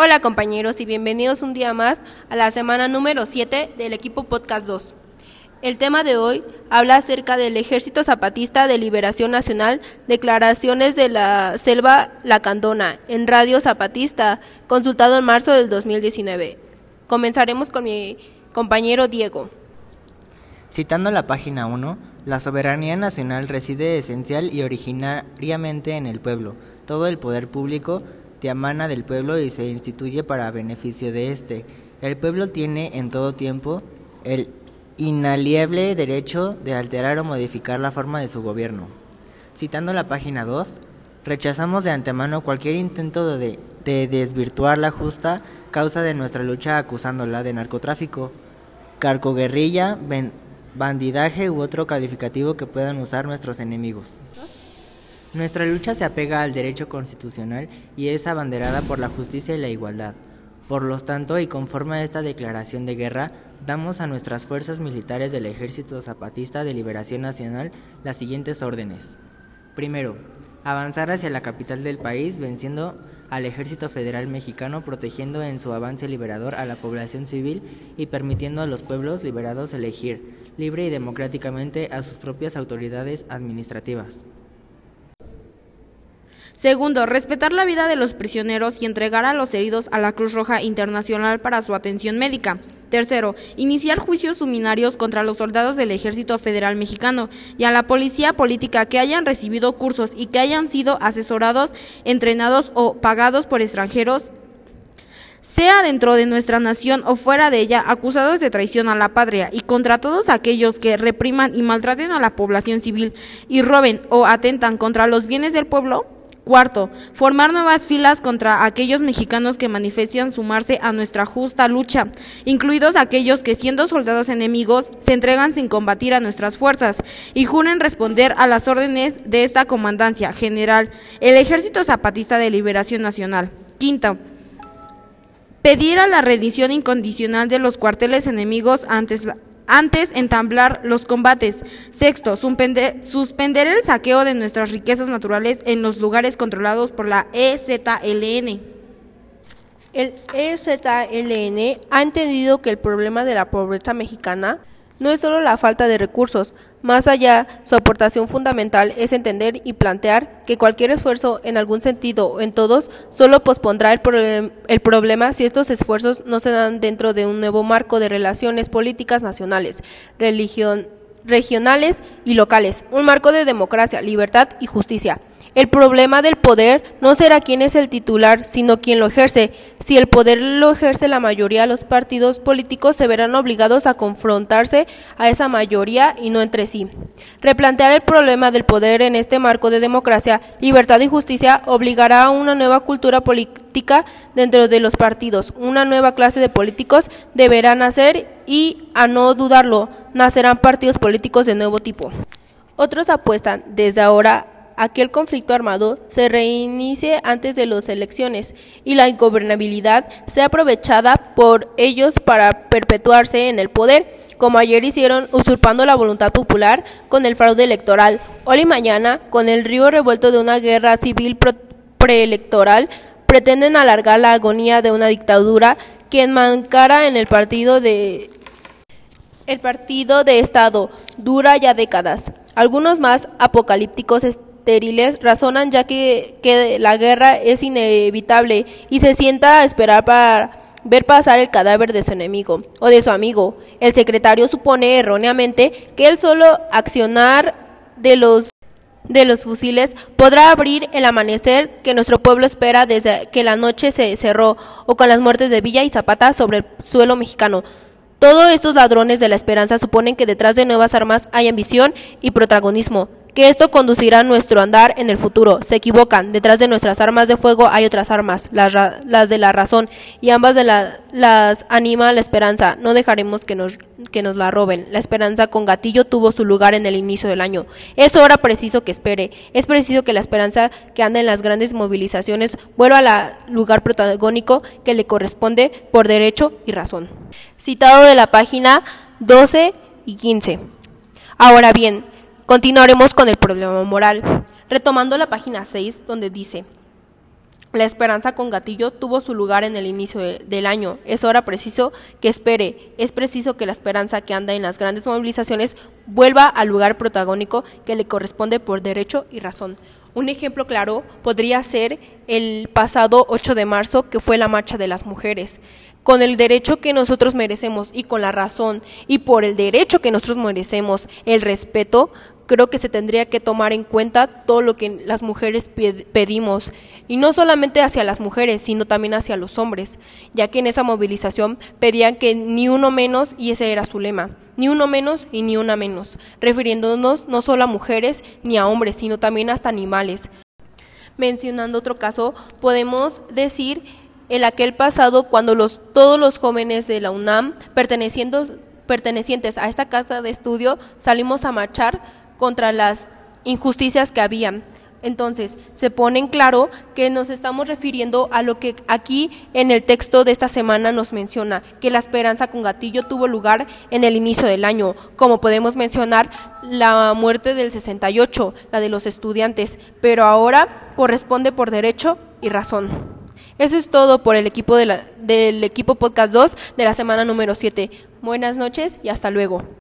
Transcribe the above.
Hola compañeros y bienvenidos un día más a la semana número 7 del equipo Podcast 2. El tema de hoy habla acerca del Ejército Zapatista de Liberación Nacional, declaraciones de la Selva Lacandona en Radio Zapatista, consultado en marzo del 2019. Comenzaremos con mi compañero Diego. Citando la página 1, la soberanía nacional reside esencial y originariamente en el pueblo. Todo el poder público te amana del pueblo y se instituye para beneficio de éste. El pueblo tiene en todo tiempo el inaliable derecho de alterar o modificar la forma de su gobierno. Citando la página 2, rechazamos de antemano cualquier intento de, de desvirtuar la justa causa de nuestra lucha acusándola de narcotráfico, carcoguerrilla, bandidaje u otro calificativo que puedan usar nuestros enemigos. Nuestra lucha se apega al derecho constitucional y es abanderada por la justicia y la igualdad. Por lo tanto, y conforme a esta declaración de guerra, damos a nuestras fuerzas militares del Ejército Zapatista de Liberación Nacional las siguientes órdenes. Primero, avanzar hacia la capital del país venciendo al Ejército Federal Mexicano, protegiendo en su avance liberador a la población civil y permitiendo a los pueblos liberados elegir, libre y democráticamente, a sus propias autoridades administrativas. Segundo, respetar la vida de los prisioneros y entregar a los heridos a la Cruz Roja Internacional para su atención médica. Tercero, iniciar juicios suminarios contra los soldados del Ejército Federal Mexicano y a la policía política que hayan recibido cursos y que hayan sido asesorados, entrenados o pagados por extranjeros sea dentro de nuestra nación o fuera de ella, acusados de traición a la patria y contra todos aquellos que repriman y maltraten a la población civil y roben o atentan contra los bienes del pueblo, Cuarto, formar nuevas filas contra aquellos mexicanos que manifestan sumarse a nuestra justa lucha, incluidos aquellos que siendo soldados enemigos se entregan sin combatir a nuestras fuerzas y juren responder a las órdenes de esta comandancia general, el Ejército Zapatista de Liberación Nacional. Quinto, pedir a la rendición incondicional de los cuarteles enemigos antes la, antes entablar los combates. Sexto, suspender el saqueo de nuestras riquezas naturales en los lugares controlados por la EZLN. El EZLN ha entendido que el problema de la pobreza mexicana no es solo la falta de recursos, más allá, su aportación fundamental es entender y plantear que cualquier esfuerzo en algún sentido o en todos solo pospondrá el, el, problema si estos esfuerzos no se dan dentro de un nuevo marco de relaciones políticas nacionales, religión, regionales y locales, un marco de democracia, libertad y justicia. El problema del poder no será quién es el titular, sino quién lo ejerce. Si el poder lo ejerce la mayoría, los partidos políticos se verán obligados a confrontarse a esa mayoría y no entre sí. Replantear el problema del poder en este marco de democracia, libertad y justicia obligará a una nueva cultura política dentro de los partidos. Una nueva clase de políticos deberá nacer y, a no dudarlo, nacerán partidos políticos de nuevo tipo. Otros apuestan desde ahora a que el conflicto armado se reinicie antes de las elecciones y la ingobernabilidad sea aprovechada por ellos para perpetuarse en el poder, como ayer hicieron usurpando la voluntad popular con el fraude electoral. Hoy y mañana, con el río revuelto de una guerra civil preelectoral, pretenden alargar la agonía de una dictadura que enmancara en el partido de el partido de Estado dura ya décadas. Algunos más apocalípticos razonan ya que, que la guerra es inevitable y se sienta a esperar para ver pasar el cadáver de su enemigo o de su amigo. El secretario supone erróneamente que el solo accionar de los de los fusiles podrá abrir el amanecer que nuestro pueblo espera desde que la noche se cerró o con las muertes de Villa y Zapata sobre el suelo mexicano. Todos estos ladrones de la esperanza suponen que detrás de nuevas armas hay ambición y protagonismo que esto conducirá nuestro andar en el futuro. Se equivocan, detrás de nuestras armas de fuego hay otras armas, las, de la razón, y ambas de las anima la esperanza. No dejaremos que nos, que nos la roben. La esperanza con gatillo tuvo su lugar en el inicio del año. Es ahora preciso que espere. Es preciso que la esperanza que anda en las grandes movilizaciones vuelva al lugar protagónico que le corresponde por derecho y razón. Citado de la página 12 y 15. Ahora bien, Continuaremos con el problema moral, retomando la página 6 donde dice, La esperanza con gatillo tuvo su lugar en el inicio de, del año. Es ahora preciso que espere. Es preciso que la esperanza que anda en las grandes movilizaciones vuelva al lugar protagónico que le corresponde por derecho y razón. Un ejemplo claro podría ser el pasado 8 de marzo, que fue la marcha de las mujeres. Con el derecho que nosotros merecemos y con la razón y por el derecho que nosotros merecemos, el respeto, creo que se tendría que tomar en cuenta todo lo que las mujeres pedimos, y no solamente hacia las mujeres, sino también hacia los hombres, ya que en esa movilización pedían que ni uno menos, y ese era su lema, ni uno menos y ni una menos, refiriéndonos no solo a mujeres ni a hombres, sino también hasta animales. Mencionando otro caso, podemos decir en aquel pasado cuando los, todos los jóvenes de la UNAM perteneciendo, pertenecientes a esta casa de estudio salimos a marchar contra las injusticias que había. Entonces, se pone en claro que nos estamos refiriendo a lo que aquí en el texto de esta semana nos menciona, que la esperanza con gatillo tuvo lugar en el inicio del año, como podemos mencionar la muerte del 68, la de los estudiantes, pero ahora corresponde por derecho y razón. Eso es todo por el equipo de la, del equipo Podcast 2 de la semana número 7. Buenas noches y hasta luego.